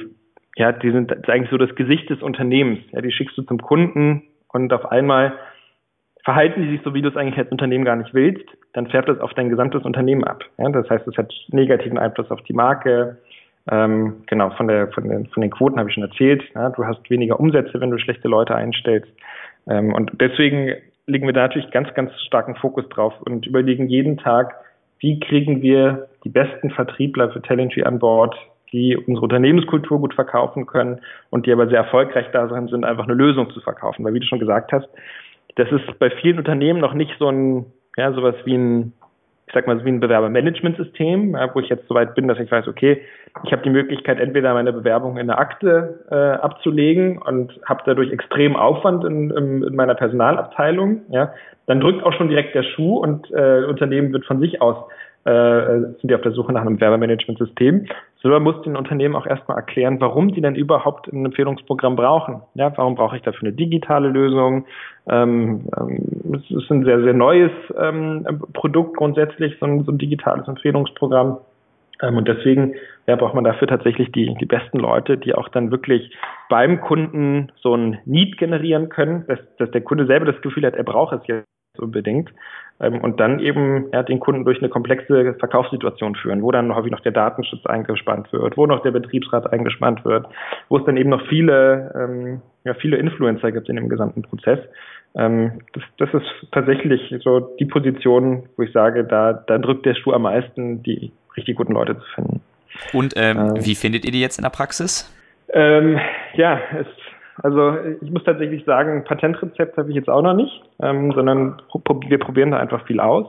ja, die sind eigentlich so das Gesicht des Unternehmens. Ja, die schickst du zum Kunden und auf einmal verhalten die sich so, wie du es eigentlich als Unternehmen gar nicht willst, dann färbt das auf dein gesamtes Unternehmen ab. Ja, das heißt, es hat negativen Einfluss auf die Marke. Ähm, genau, von, der, von, den, von den Quoten habe ich schon erzählt. Ja, du hast weniger Umsätze, wenn du schlechte Leute einstellst. Ähm, und deswegen legen wir da natürlich ganz, ganz starken Fokus drauf und überlegen jeden Tag, wie kriegen wir die besten Vertriebler für Talentry an Bord, die unsere Unternehmenskultur gut verkaufen können und die aber sehr erfolgreich darin sind, einfach eine Lösung zu verkaufen. Weil wie du schon gesagt hast, das ist bei vielen Unternehmen noch nicht so ein, ja, sowas wie ein, ich sag mal, wie ein Bewerbermanagementsystem, wo ich jetzt so weit bin, dass ich weiß, okay, ich habe die Möglichkeit, entweder meine Bewerbung in eine Akte äh, abzulegen und habe dadurch extrem Aufwand in, in, in, meiner Personalabteilung, ja, dann drückt auch schon direkt der Schuh und äh, Unternehmen wird von sich aus äh, sind die auf der Suche nach einem Werbemanagementsystem. So muss den Unternehmen auch erstmal erklären, warum die denn überhaupt ein Empfehlungsprogramm brauchen. Ja, warum brauche ich dafür eine digitale Lösung? Ähm, ähm, es ist ein sehr, sehr neues ähm, Produkt grundsätzlich, so ein, so ein digitales Empfehlungsprogramm. Ähm, und deswegen ja, braucht man dafür tatsächlich die, die besten Leute, die auch dann wirklich beim Kunden so ein Need generieren können, dass, dass der Kunde selber das Gefühl hat, er braucht es jetzt unbedingt. Ähm, und dann eben ja, den Kunden durch eine komplexe Verkaufssituation führen, wo dann häufig noch der Datenschutz eingespannt wird, wo noch der Betriebsrat eingespannt wird, wo es dann eben noch viele, ähm, ja, viele Influencer gibt in dem gesamten Prozess. Ähm, das, das ist tatsächlich so die Position, wo ich sage, da, da drückt der Schuh am meisten, die richtig guten Leute zu finden. Und ähm, ähm, wie findet ihr die jetzt in der Praxis? Ähm, ja, es also ich muss tatsächlich sagen, ein Patentrezept habe ich jetzt auch noch nicht, ähm, sondern wir probieren da einfach viel aus.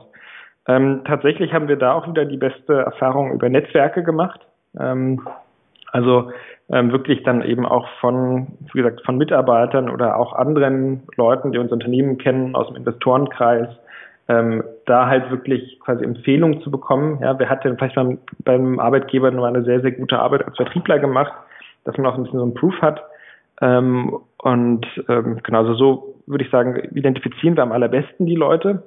Ähm, tatsächlich haben wir da auch wieder die beste Erfahrung über Netzwerke gemacht. Ähm, also ähm, wirklich dann eben auch von, wie gesagt, von Mitarbeitern oder auch anderen Leuten, die unser Unternehmen kennen, aus dem Investorenkreis, ähm, da halt wirklich quasi Empfehlungen zu bekommen. Ja, wer hat denn vielleicht beim, Arbeitgeber nur eine sehr, sehr gute Arbeit als Vertriebler gemacht, dass man auch ein bisschen so einen Proof hat. Ähm, und ähm, genauso so würde ich sagen, identifizieren wir am allerbesten die Leute.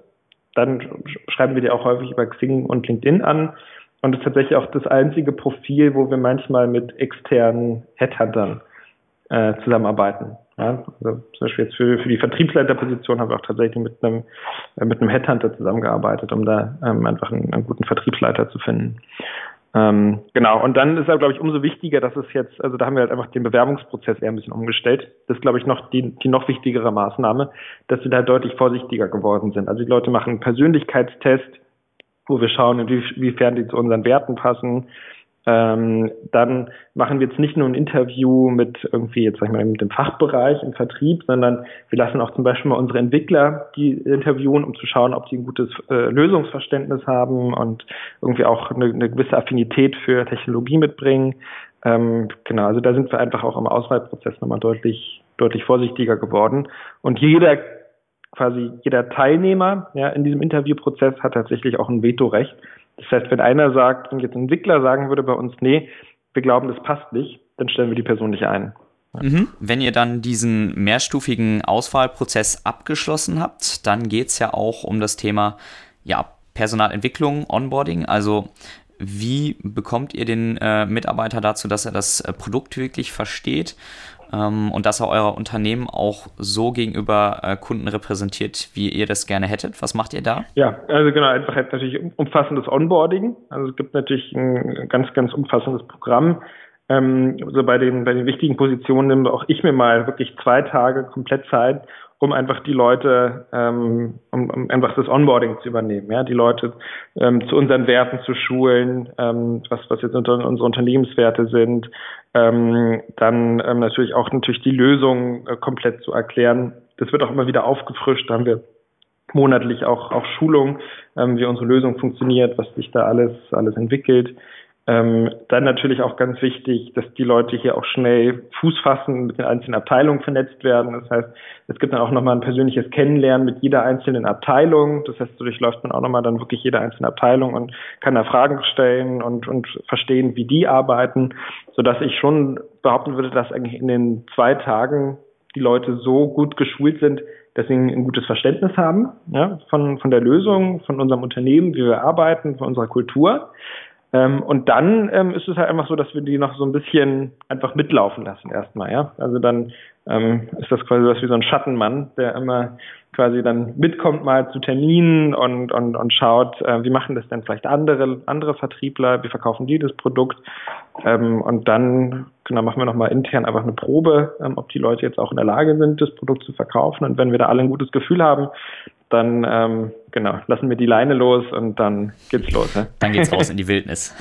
Dann schreiben wir die auch häufig über Xing und LinkedIn an. Und das ist tatsächlich auch das einzige Profil, wo wir manchmal mit externen Headhuntern äh, zusammenarbeiten. Ja, also zum Beispiel jetzt für, für die Vertriebsleiterposition haben wir auch tatsächlich mit einem, äh, mit einem Headhunter zusammengearbeitet, um da ähm, einfach einen, einen, guten Vertriebsleiter zu finden. Ähm, genau, und dann ist es, glaube ich, umso wichtiger, dass es jetzt, also da haben wir halt einfach den Bewerbungsprozess eher ein bisschen umgestellt. Das ist, glaube ich, noch die, die noch wichtigere Maßnahme, dass wir da deutlich vorsichtiger geworden sind. Also die Leute machen einen Persönlichkeitstest, wo wir schauen, inwiefern die zu unseren Werten passen, ähm, dann machen wir jetzt nicht nur ein Interview mit irgendwie, jetzt sag ich mal, mit dem Fachbereich im Vertrieb, sondern wir lassen auch zum Beispiel mal unsere Entwickler die interviewen, um zu schauen, ob die ein gutes äh, Lösungsverständnis haben und irgendwie auch eine, eine gewisse Affinität für Technologie mitbringen. Ähm, genau, also da sind wir einfach auch im Auswahlprozess nochmal deutlich, deutlich vorsichtiger geworden. Und jeder quasi jeder Teilnehmer ja, in diesem Interviewprozess hat tatsächlich auch ein Vetorecht. Das heißt, wenn einer sagt, wenn jetzt ein Entwickler sagen würde bei uns, nee, wir glauben, das passt nicht, dann stellen wir die Person nicht ein. Mhm. Wenn ihr dann diesen mehrstufigen Auswahlprozess abgeschlossen habt, dann geht es ja auch um das Thema ja, Personalentwicklung, Onboarding. Also wie bekommt ihr den äh, Mitarbeiter dazu, dass er das äh, Produkt wirklich versteht? Ähm, und dass er euer Unternehmen auch so gegenüber äh, Kunden repräsentiert, wie ihr das gerne hättet. Was macht ihr da? Ja, also genau, einfach natürlich umfassendes Onboarding. Also es gibt natürlich ein ganz, ganz umfassendes Programm. Ähm, so bei den, bei den wichtigen Positionen nehme auch ich mir mal wirklich zwei Tage komplett Zeit, um einfach die Leute, ähm, um, um einfach das Onboarding zu übernehmen, ja, die Leute ähm, zu unseren Werten zu schulen, ähm, was, was jetzt unter, unsere Unternehmenswerte sind, ähm, dann ähm, natürlich auch natürlich die Lösung äh, komplett zu erklären. Das wird auch immer wieder aufgefrischt, da haben wir monatlich auch, auch Schulung, ähm, wie unsere Lösung funktioniert, was sich da alles, alles entwickelt. Ähm, dann natürlich auch ganz wichtig, dass die Leute hier auch schnell Fuß fassen, mit den einzelnen Abteilungen vernetzt werden. Das heißt, es gibt dann auch nochmal ein persönliches Kennenlernen mit jeder einzelnen Abteilung. Das heißt, so durchläuft man auch nochmal dann wirklich jede einzelne Abteilung und kann da Fragen stellen und, und verstehen, wie die arbeiten, sodass ich schon behaupten würde, dass eigentlich in den zwei Tagen die Leute so gut geschult sind, dass sie ein gutes Verständnis haben ja, von, von der Lösung, von unserem Unternehmen, wie wir arbeiten, von unserer Kultur. Ähm, und dann ähm, ist es halt einfach so, dass wir die noch so ein bisschen einfach mitlaufen lassen erstmal, ja. Also dann ähm, ist das quasi was wie so ein Schattenmann, der immer quasi dann mitkommt mal zu Terminen und, und, und schaut, äh, wie machen das denn vielleicht andere, andere Vertriebler, wie verkaufen die das Produkt. Ähm, und dann genau, machen wir nochmal intern einfach eine Probe, ähm, ob die Leute jetzt auch in der Lage sind, das Produkt zu verkaufen. Und wenn wir da alle ein gutes Gefühl haben, dann ähm, genau, lassen wir die Leine los und dann geht's los. Ne? Dann geht's raus in die Wildnis.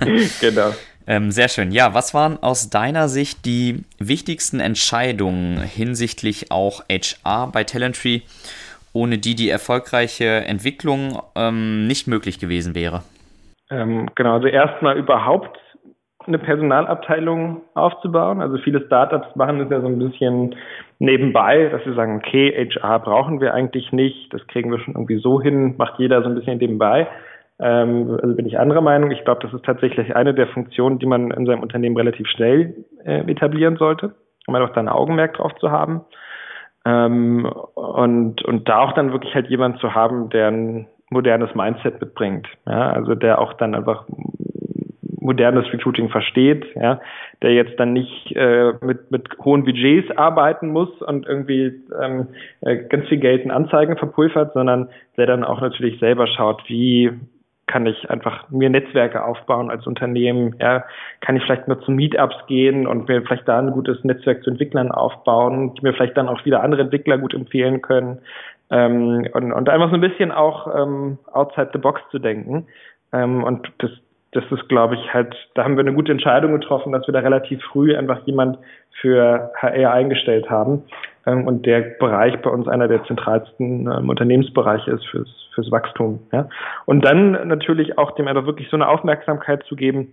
genau. Ähm, sehr schön. Ja, was waren aus deiner Sicht die wichtigsten Entscheidungen hinsichtlich auch HR bei Talentry, ohne die die erfolgreiche Entwicklung ähm, nicht möglich gewesen wäre? Ähm, genau, also erstmal überhaupt eine Personalabteilung aufzubauen. Also viele Startups machen das ja so ein bisschen nebenbei, dass sie sagen, okay, HR brauchen wir eigentlich nicht, das kriegen wir schon irgendwie so hin, macht jeder so ein bisschen nebenbei. Ähm, also bin ich anderer Meinung. Ich glaube, das ist tatsächlich eine der Funktionen, die man in seinem Unternehmen relativ schnell äh, etablieren sollte, um einfach da ein Augenmerk drauf zu haben. Ähm, und, und da auch dann wirklich halt jemand zu haben, der ein modernes Mindset mitbringt. Ja, also der auch dann einfach modernes Recruiting versteht, ja, der jetzt dann nicht äh, mit, mit hohen Budgets arbeiten muss und irgendwie ähm, äh, ganz viel Geld in Anzeigen verpulvert, sondern der dann auch natürlich selber schaut, wie kann ich einfach mir Netzwerke aufbauen als Unternehmen, ja, kann ich vielleicht mal zu Meetups gehen und mir vielleicht da ein gutes Netzwerk zu Entwicklern aufbauen, die mir vielleicht dann auch wieder andere Entwickler gut empfehlen können. Ähm, und, und einfach so ein bisschen auch ähm, outside the box zu denken. Ähm, und das, das ist, glaube ich, halt, da haben wir eine gute Entscheidung getroffen, dass wir da relativ früh einfach jemand für HR eingestellt haben ähm, und der Bereich bei uns einer der zentralsten ähm, Unternehmensbereiche ist fürs, fürs Wachstum. Ja. Und dann natürlich auch dem einfach wirklich so eine Aufmerksamkeit zu geben,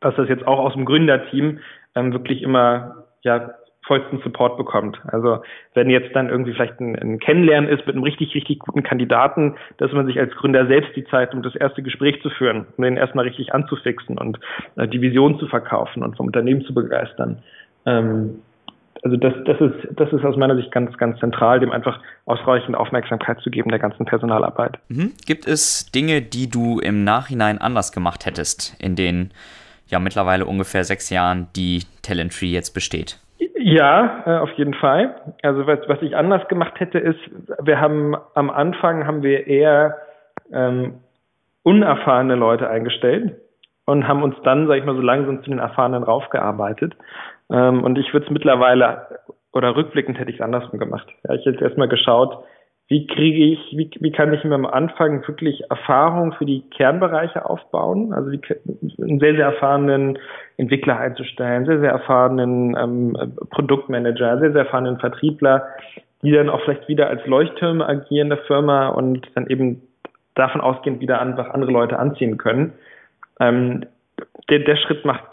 dass das jetzt auch aus dem Gründerteam ähm, wirklich immer ja vollsten Support bekommt. Also wenn jetzt dann irgendwie vielleicht ein, ein Kennenlernen ist mit einem richtig, richtig guten Kandidaten, dass man sich als Gründer selbst die Zeit, um das erste Gespräch zu führen, um den erstmal richtig anzufixen und äh, die Vision zu verkaufen und vom Unternehmen zu begeistern. Ähm, also das, das ist, das ist aus meiner Sicht ganz, ganz zentral, dem einfach ausreichend Aufmerksamkeit zu geben der ganzen Personalarbeit. Mhm. Gibt es Dinge, die du im Nachhinein anders gemacht hättest in den ja mittlerweile ungefähr sechs Jahren, die Talent Tree jetzt besteht? Ja, äh, auf jeden Fall. Also was, was ich anders gemacht hätte, ist, wir haben am Anfang haben wir eher ähm, unerfahrene Leute eingestellt und haben uns dann, sag ich mal, so langsam zu den Erfahrenen raufgearbeitet. Ähm, und ich würde es mittlerweile oder rückblickend hätte ich es andersrum gemacht. Ja, ich hätte erstmal geschaut, wie kriege ich, wie, wie kann ich mir am Anfang wirklich Erfahrung für die Kernbereiche aufbauen? Also wie, einen sehr, sehr erfahrenen Entwickler einzustellen, sehr, sehr erfahrenen ähm, Produktmanager, sehr, sehr erfahrenen Vertriebler, die dann auch vielleicht wieder als Leuchttürme agieren der Firma und dann eben davon ausgehend wieder einfach andere Leute anziehen können. Ähm, der, der Schritt macht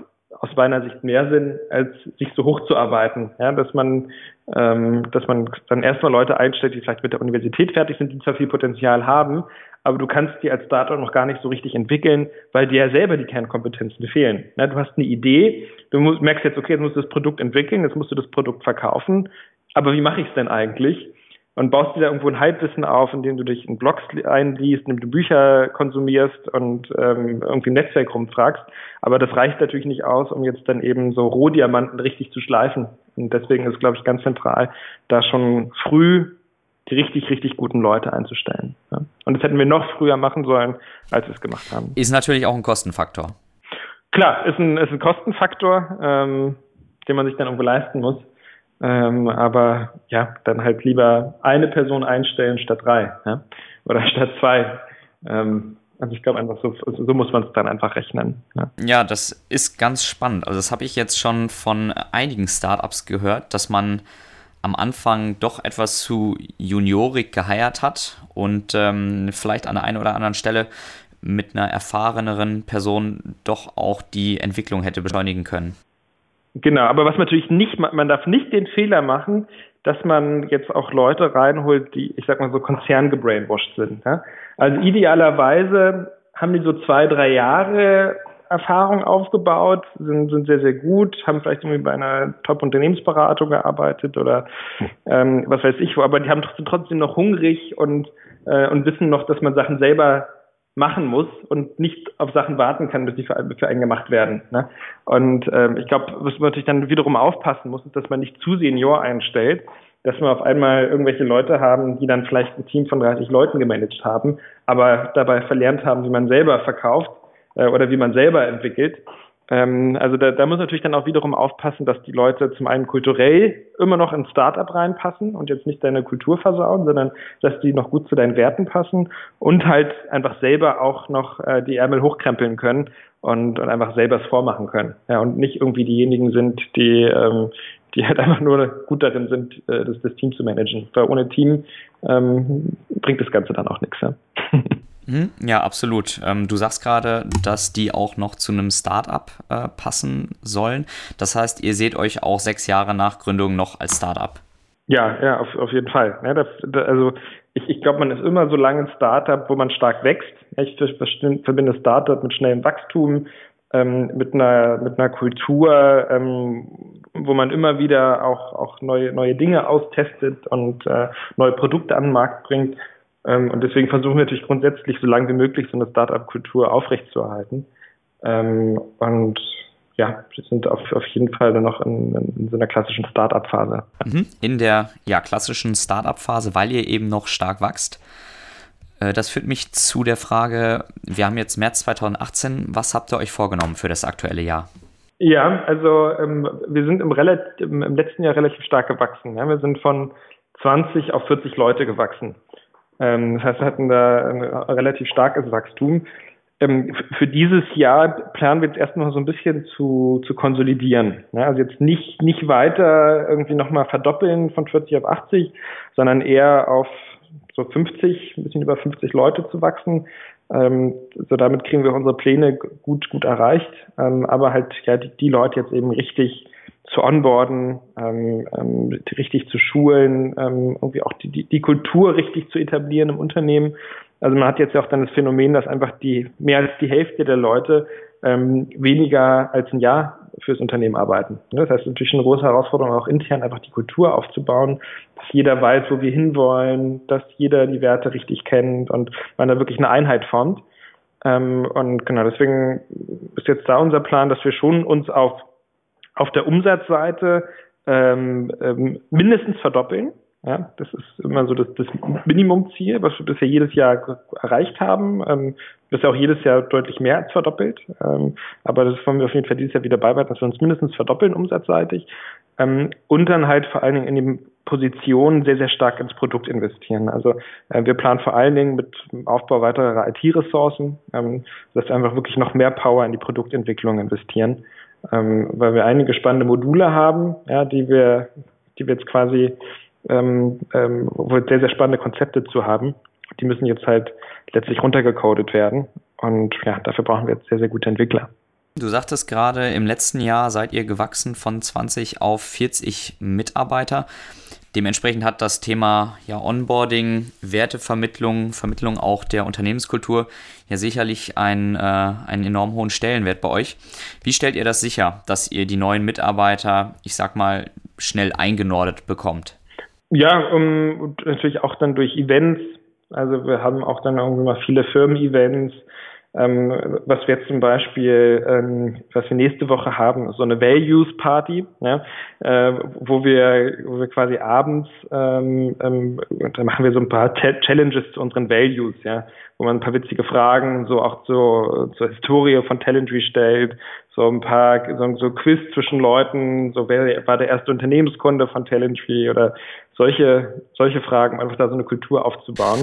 aus meiner Sicht mehr Sinn, als sich so hochzuarbeiten. Ja, dass man, ähm, dass man dann erstmal Leute einstellt, die vielleicht mit der Universität fertig sind, die zwar viel Potenzial haben, aber du kannst die als Startup noch gar nicht so richtig entwickeln, weil dir ja selber die Kernkompetenzen fehlen. Ja, du hast eine Idee, du merkst jetzt, okay, jetzt musst du das Produkt entwickeln, jetzt musst du das Produkt verkaufen, aber wie mache ich es denn eigentlich? Und baust dir da irgendwo ein Halbwissen auf, indem du dich in Blogs einliest, indem du Bücher konsumierst und ähm, irgendwie ein Netzwerk rumfragst. Aber das reicht natürlich nicht aus, um jetzt dann eben so Rohdiamanten richtig zu schleifen Und deswegen ist, glaube ich, ganz zentral, da schon früh die richtig, richtig guten Leute einzustellen. Ja. Und das hätten wir noch früher machen sollen, als wir es gemacht haben. Ist natürlich auch ein Kostenfaktor. Klar, ist ein, ist ein Kostenfaktor, ähm, den man sich dann irgendwo leisten muss. Ähm, aber ja, dann halt lieber eine Person einstellen statt drei ja? oder statt zwei. Ähm, also ich glaube einfach, so, so muss man es dann einfach rechnen. Ja. ja, das ist ganz spannend. Also das habe ich jetzt schon von einigen Startups gehört, dass man am Anfang doch etwas zu juniorig geheiert hat und ähm, vielleicht an der einen oder anderen Stelle mit einer erfahreneren Person doch auch die Entwicklung hätte beschleunigen können. Genau, aber was natürlich nicht, man darf nicht den Fehler machen, dass man jetzt auch Leute reinholt, die, ich sag mal so, konzerngebrainwashed sind. Ja? Also idealerweise haben die so zwei, drei Jahre Erfahrung aufgebaut, sind, sind sehr, sehr gut, haben vielleicht irgendwie bei einer Top-Unternehmensberatung gearbeitet oder ähm, was weiß ich wo, aber die haben trotzdem noch hungrig und, äh, und wissen noch, dass man Sachen selber machen muss und nicht auf Sachen warten kann, bis die für, für einen gemacht werden. Ne? Und ähm, ich glaube, was man natürlich dann wiederum aufpassen muss, ist, dass man nicht zu Senior einstellt, dass wir auf einmal irgendwelche Leute haben, die dann vielleicht ein Team von 30 Leuten gemanagt haben, aber dabei verlernt haben, wie man selber verkauft äh, oder wie man selber entwickelt. Ähm, also da, da muss natürlich dann auch wiederum aufpassen, dass die Leute zum einen kulturell immer noch ins Startup reinpassen und jetzt nicht deine Kultur versauen, sondern dass die noch gut zu deinen Werten passen und halt einfach selber auch noch äh, die Ärmel hochkrempeln können und, und einfach selber es vormachen können. Ja, und nicht irgendwie diejenigen sind, die, ähm, die halt einfach nur gut darin sind, äh, das, das Team zu managen. Weil ohne Team ähm, bringt das Ganze dann auch nichts. Ja. Mhm. Ja, absolut. Ähm, du sagst gerade, dass die auch noch zu einem Startup äh, passen sollen. Das heißt, ihr seht euch auch sechs Jahre nach Gründung noch als Startup. Ja, ja, auf, auf jeden Fall. Ja, das, das, also ich, ich glaube, man ist immer so lange ein Startup, wo man stark wächst. Ich verbinde Startup mit schnellem Wachstum, ähm, mit einer mit einer Kultur, ähm, wo man immer wieder auch auch neue neue Dinge austestet und äh, neue Produkte an den Markt bringt. Ähm, und deswegen versuchen wir natürlich grundsätzlich so lange wie möglich so eine Startup-Kultur aufrechtzuerhalten. Ähm, und ja, wir sind auf, auf jeden Fall dann noch in, in so einer klassischen Startup-Phase. Mhm. In der ja, klassischen Startup-Phase, weil ihr eben noch stark wächst. Äh, das führt mich zu der Frage, wir haben jetzt März 2018, was habt ihr euch vorgenommen für das aktuelle Jahr? Ja, also ähm, wir sind im, im, letzten Jahr relativ stark gewachsen. Ja? Wir sind von 20 auf 40 Leute gewachsen. Ähm, das heißt, wir hatten da ein relativ starkes Wachstum. Ähm, für dieses Jahr planen wir jetzt erstmal so ein bisschen zu, zu konsolidieren. also jetzt nicht, nicht weiter irgendwie nochmal verdoppeln von 40 auf 80, sondern eher auf so 50, ein bisschen über 50 Leute zu wachsen. Ähm, so damit kriegen wir unsere Pläne gut, gut erreicht. Ähm, aber halt, ja, die, die Leute jetzt eben richtig zu onboarden, ähm, ähm, richtig zu schulen, ähm, irgendwie auch die, die, die Kultur richtig zu etablieren im Unternehmen. Also man hat jetzt ja auch dann das Phänomen, dass einfach die mehr als die Hälfte der Leute ähm, weniger als ein Jahr fürs Unternehmen arbeiten. Das heißt natürlich eine große Herausforderung, auch intern einfach die Kultur aufzubauen, dass jeder weiß, wo wir hinwollen, dass jeder die Werte richtig kennt und man da wirklich eine Einheit formt. Ähm, und genau, deswegen ist jetzt da unser Plan, dass wir schon uns auf auf der Umsatzseite ähm, ähm, mindestens verdoppeln. Ja, das ist immer so das, das Minimumziel, was wir bisher jedes Jahr erreicht haben. Ähm, bisher auch jedes Jahr deutlich mehr als verdoppelt. Ähm, aber das wollen wir auf jeden Fall dieses Jahr wieder beibehalten, dass wir uns mindestens verdoppeln umsatzseitig. Ähm, und dann halt vor allen Dingen in den Positionen sehr, sehr stark ins Produkt investieren. Also äh, wir planen vor allen Dingen mit Aufbau weiterer IT-Ressourcen, ähm, dass wir einfach wirklich noch mehr Power in die Produktentwicklung investieren ähm, weil wir einige spannende Module haben, ja, die wir, die wir jetzt quasi, ähm, ähm, wo wir sehr, sehr spannende Konzepte zu haben. Die müssen jetzt halt letztlich runtergecodet werden. Und ja, dafür brauchen wir jetzt sehr, sehr gute Entwickler. Du sagtest gerade, im letzten Jahr seid ihr gewachsen von 20 auf 40 Mitarbeiter. Dementsprechend hat das Thema ja, Onboarding, Wertevermittlung, Vermittlung auch der Unternehmenskultur ja sicherlich einen, äh, einen enorm hohen Stellenwert bei euch. Wie stellt ihr das sicher, dass ihr die neuen Mitarbeiter, ich sag mal, schnell eingenordet bekommt? Ja, um, und natürlich auch dann durch Events. Also wir haben auch dann irgendwie mal viele Firmen-Events, Ähm, was wir jetzt zum Beispiel, ähm, was wir nächste Woche haben, so eine Values Party, ja, äh, wo wir, wo wir quasi abends, ähm, ähm, da machen wir so ein paar Challenges zu unseren Values, ja, wo man ein paar witzige Fragen so auch so zur Historie von Talentry stellt, so ein paar so, so Quiz zwischen Leuten, so wer war der erste Unternehmenskunde von Talentry oder solche solche Fragen, einfach da so eine Kultur aufzubauen.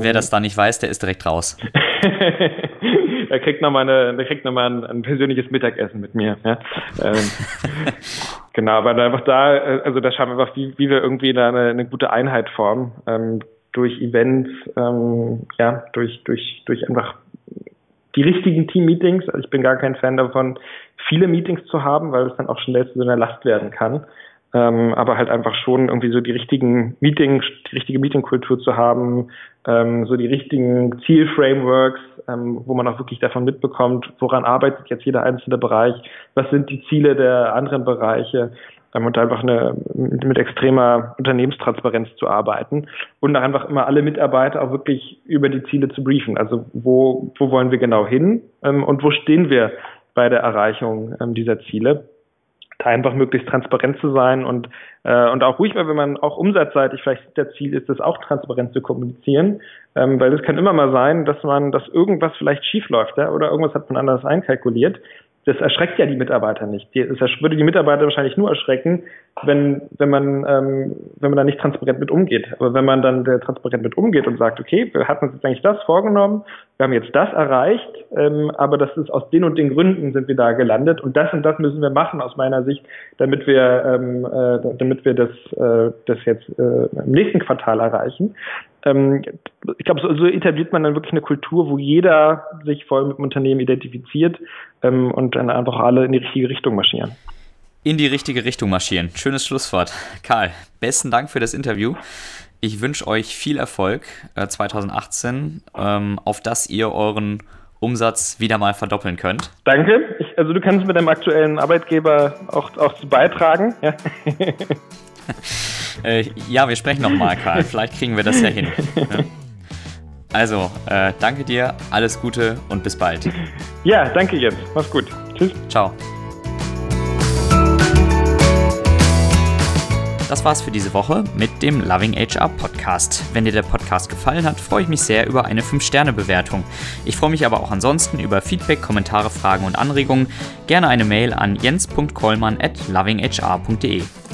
Wer das da nicht weiß, der ist direkt raus. er kriegt nochmal eine, der kriegt noch mal ein, ein persönliches Mittagessen mit mir. Ja? Ähm, genau, aber einfach da, also da schauen wir einfach, wie, wie wir irgendwie da eine, eine gute Einheit formen. Ähm, durch Events, ähm, ja, durch, durch, durch einfach die richtigen Team-Meetings. Also ich bin gar kein Fan davon, viele Meetings zu haben, weil es dann auch schnell zu so einer Last werden kann. Ähm, aber halt einfach schon irgendwie so die richtigen Meetings, die richtige Meetingkultur zu haben, ähm, so die richtigen Zielframeworks, ähm, wo man auch wirklich davon mitbekommt, woran arbeitet jetzt jeder einzelne Bereich, was sind die Ziele der anderen Bereiche und einfach eine, mit extremer Unternehmenstransparenz zu arbeiten und einfach immer alle Mitarbeiter auch wirklich über die Ziele zu briefen. Also wo, wo wollen wir genau hin ähm, und wo stehen wir bei der Erreichung ähm, dieser Ziele? da einfach möglichst transparent zu sein und, äh, und auch ruhig mal, wenn man auch umsatzseitig vielleicht der Ziel ist, das auch transparent zu kommunizieren, ähm, weil es kann immer mal sein, dass man, dass irgendwas vielleicht schief läuft ja, oder irgendwas hat man anders einkalkuliert das erschreckt ja die Mitarbeiter nicht. Das würde die Mitarbeiter wahrscheinlich nur erschrecken, wenn, wenn man, ähm, wenn man da nicht transparent mit umgeht. Aber wenn man dann transparent mit umgeht und sagt, okay, wir hatten uns jetzt eigentlich das vorgenommen, wir haben jetzt das erreicht, ähm, aber das ist aus den und den Gründen sind wir da gelandet und das und das müssen wir machen aus meiner Sicht, damit wir, ähm, äh, damit wir das, äh, das jetzt äh, im nächsten Quartal erreichen ähm, ich glaube, so, so, etabliert man dann wirklich eine Kultur, wo jeder sich voll mit dem Unternehmen identifiziert ähm, und dann einfach alle in die richtige Richtung marschieren. In die richtige Richtung marschieren. Schönes Schlusswort. Karl, besten Dank für das Interview. Ich wünsche euch viel Erfolg äh, 2018, ähm, auf dass ihr euren Umsatz wieder mal verdoppeln könnt. Danke. Ich, also du kannst mit deinem aktuellen Arbeitgeber auch, auch beitragen. Ja. äh, ja, wir sprechen nochmal, Karl. Vielleicht kriegen wir das ja hin. Ne? Also, äh, danke dir, alles Gute und bis bald. Ja, danke Jens. Mach's gut. Tschüss. Ciao. Das war's für diese Woche mit dem Loving HR Podcast. Wenn dir der Podcast gefallen hat, freue ich mich sehr über eine 5-Sterne-Bewertung. Ich freue mich aber auch ansonsten über Feedback, Kommentare, Fragen und Anregungen. Gerne eine Mail an jens.kollmann at lovinghr.de.